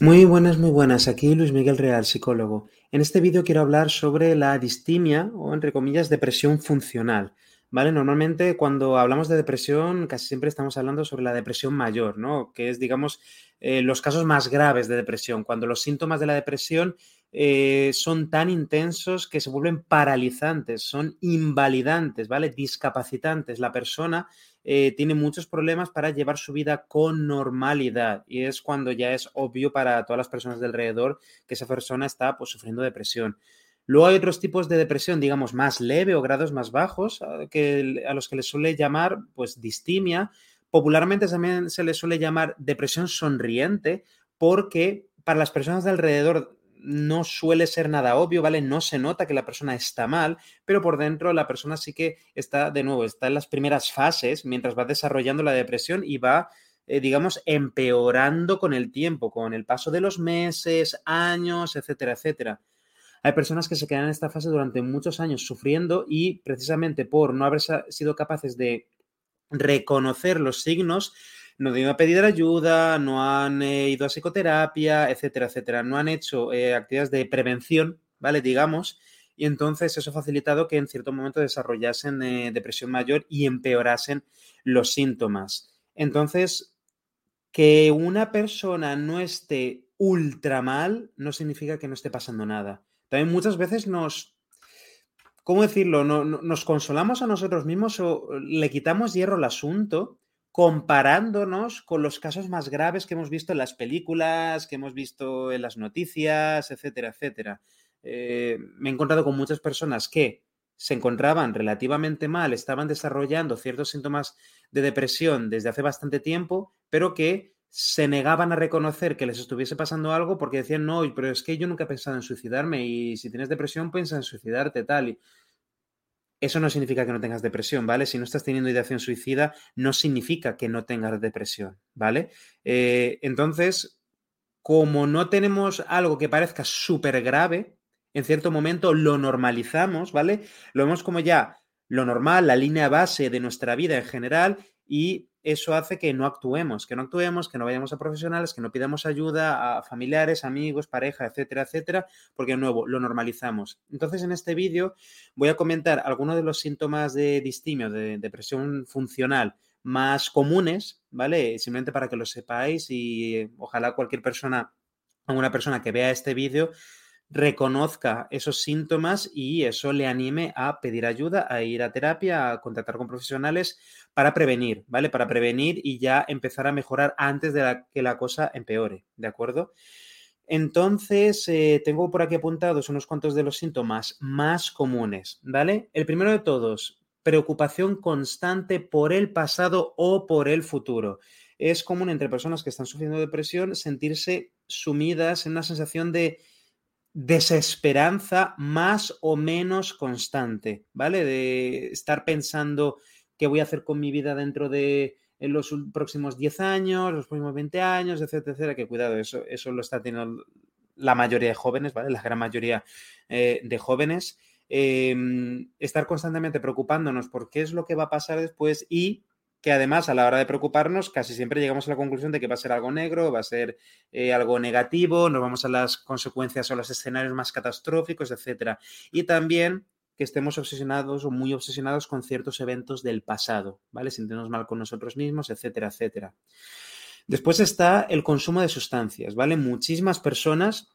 Muy buenas, muy buenas. Aquí Luis Miguel Real, psicólogo. En este vídeo quiero hablar sobre la distimia o, entre comillas, depresión funcional. ¿Vale? Normalmente cuando hablamos de depresión casi siempre estamos hablando sobre la depresión mayor, ¿no? Que es, digamos, eh, los casos más graves de depresión, cuando los síntomas de la depresión eh, son tan intensos que se vuelven paralizantes, son invalidantes, ¿vale? Discapacitantes. La persona eh, tiene muchos problemas para llevar su vida con normalidad y es cuando ya es obvio para todas las personas de alrededor que esa persona está pues, sufriendo depresión. Luego hay otros tipos de depresión, digamos, más leve o grados más bajos, ah, que, a los que les suele llamar pues distimia. Popularmente también se les suele llamar depresión sonriente porque para las personas de alrededor no suele ser nada obvio, ¿vale? No se nota que la persona está mal, pero por dentro la persona sí que está, de nuevo, está en las primeras fases mientras va desarrollando la depresión y va, eh, digamos, empeorando con el tiempo, con el paso de los meses, años, etcétera, etcétera. Hay personas que se quedan en esta fase durante muchos años sufriendo y precisamente por no haber sido capaces de reconocer los signos, no han ido a pedir ayuda, no han eh, ido a psicoterapia, etcétera, etcétera. No han hecho eh, actividades de prevención, ¿vale? Digamos, y entonces eso ha facilitado que en cierto momento desarrollasen eh, depresión mayor y empeorasen los síntomas. Entonces, que una persona no esté ultra mal no significa que no esté pasando nada. También muchas veces nos, ¿cómo decirlo? No, nos consolamos a nosotros mismos o le quitamos hierro al asunto comparándonos con los casos más graves que hemos visto en las películas, que hemos visto en las noticias, etcétera, etcétera. Eh, me he encontrado con muchas personas que se encontraban relativamente mal, estaban desarrollando ciertos síntomas de depresión desde hace bastante tiempo, pero que se negaban a reconocer que les estuviese pasando algo porque decían, no, pero es que yo nunca he pensado en suicidarme y si tienes depresión piensa en suicidarte, tal. Y eso no significa que no tengas depresión, ¿vale? Si no estás teniendo ideación suicida, no significa que no tengas depresión, ¿vale? Eh, entonces, como no tenemos algo que parezca súper grave, en cierto momento lo normalizamos, ¿vale? Lo vemos como ya lo normal, la línea base de nuestra vida en general y eso hace que no actuemos, que no actuemos, que no vayamos a profesionales, que no pidamos ayuda a familiares, amigos, pareja, etcétera, etcétera, porque de nuevo lo normalizamos. Entonces, en este vídeo voy a comentar algunos de los síntomas de distimio, de depresión funcional más comunes, ¿vale? Simplemente para que lo sepáis y ojalá cualquier persona, alguna persona que vea este vídeo, reconozca esos síntomas y eso le anime a pedir ayuda, a ir a terapia, a contactar con profesionales para prevenir, ¿vale? Para prevenir y ya empezar a mejorar antes de que la cosa empeore, ¿de acuerdo? Entonces, eh, tengo por aquí apuntados unos cuantos de los síntomas más comunes, ¿vale? El primero de todos, preocupación constante por el pasado o por el futuro. Es común entre personas que están sufriendo depresión sentirse sumidas en una sensación de desesperanza más o menos constante, ¿vale? De estar pensando qué voy a hacer con mi vida dentro de los próximos 10 años, los próximos 20 años, etcétera, etcétera, que cuidado, eso, eso lo está teniendo la mayoría de jóvenes, ¿vale? La gran mayoría eh, de jóvenes. Em, estar constantemente preocupándonos por qué es lo que va a pasar después y que además a la hora de preocuparnos casi siempre llegamos a la conclusión de que va a ser algo negro, va a ser eh, algo negativo, nos vamos a las consecuencias o los escenarios más catastróficos, etc. Y también que estemos obsesionados o muy obsesionados con ciertos eventos del pasado, ¿vale? Sentirnos mal con nosotros mismos, etcétera, etcétera. Después está el consumo de sustancias, ¿vale? Muchísimas personas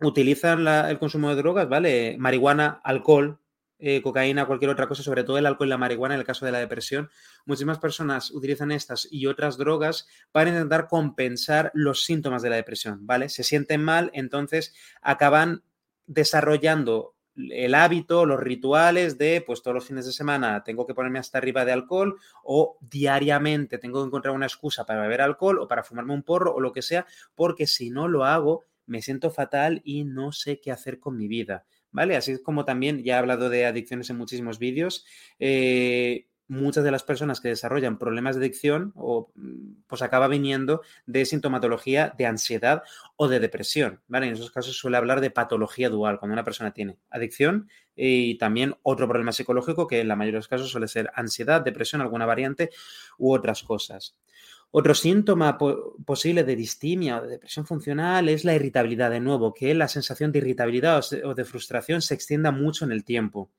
utilizan el consumo de drogas, ¿vale? Marihuana, alcohol, eh, cocaína, cualquier otra cosa, sobre todo el alcohol y la marihuana en el caso de la depresión. Muchísimas personas utilizan estas y otras drogas para intentar compensar los síntomas de la depresión, ¿vale? Se sienten mal, entonces acaban desarrollando el hábito, los rituales de, pues todos los fines de semana tengo que ponerme hasta arriba de alcohol o diariamente tengo que encontrar una excusa para beber alcohol o para fumarme un porro o lo que sea, porque si no lo hago, me siento fatal y no sé qué hacer con mi vida. ¿Vale? Así como también, ya he hablado de adicciones en muchísimos vídeos, eh, muchas de las personas que desarrollan problemas de adicción o mm, pues acaba viniendo de sintomatología de ansiedad o de depresión, ¿vale? En esos casos suele hablar de patología dual, cuando una persona tiene adicción y también otro problema psicológico que en la mayoría de los casos suele ser ansiedad, depresión, alguna variante u otras cosas. Otro síntoma posible de distimia o de depresión funcional es la irritabilidad, de nuevo, que la sensación de irritabilidad o de frustración se extienda mucho en el tiempo.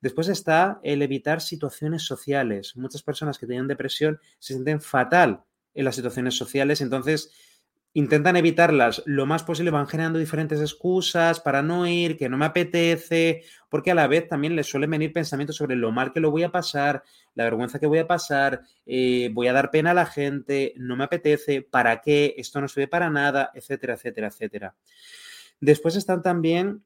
Después está el evitar situaciones sociales. Muchas personas que tienen depresión se sienten fatal en las situaciones sociales, entonces intentan evitarlas lo más posible, van generando diferentes excusas para no ir, que no me apetece, porque a la vez también les suelen venir pensamientos sobre lo mal que lo voy a pasar, la vergüenza que voy a pasar, eh, voy a dar pena a la gente, no me apetece, ¿para qué? Esto no sirve para nada, etcétera, etcétera, etcétera. Después están también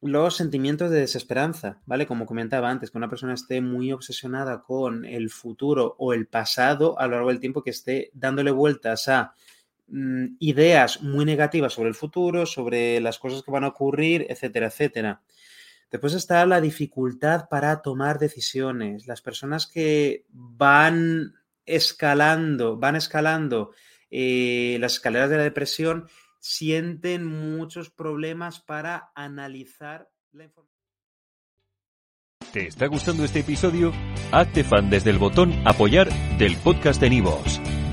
los sentimientos de desesperanza, ¿vale? Como comentaba antes, que una persona esté muy obsesionada con el futuro o el pasado a lo largo del tiempo, que esté dándole vueltas a Mm, ideas muy negativas sobre el futuro, sobre las cosas que van a ocurrir, etcétera, etcétera. Después está la dificultad para tomar decisiones. Las personas que van escalando, van escalando eh, las escaleras de la depresión, sienten muchos problemas para analizar la información. ¿Te está gustando este episodio? Hazte fan desde el botón apoyar del podcast de Nivos.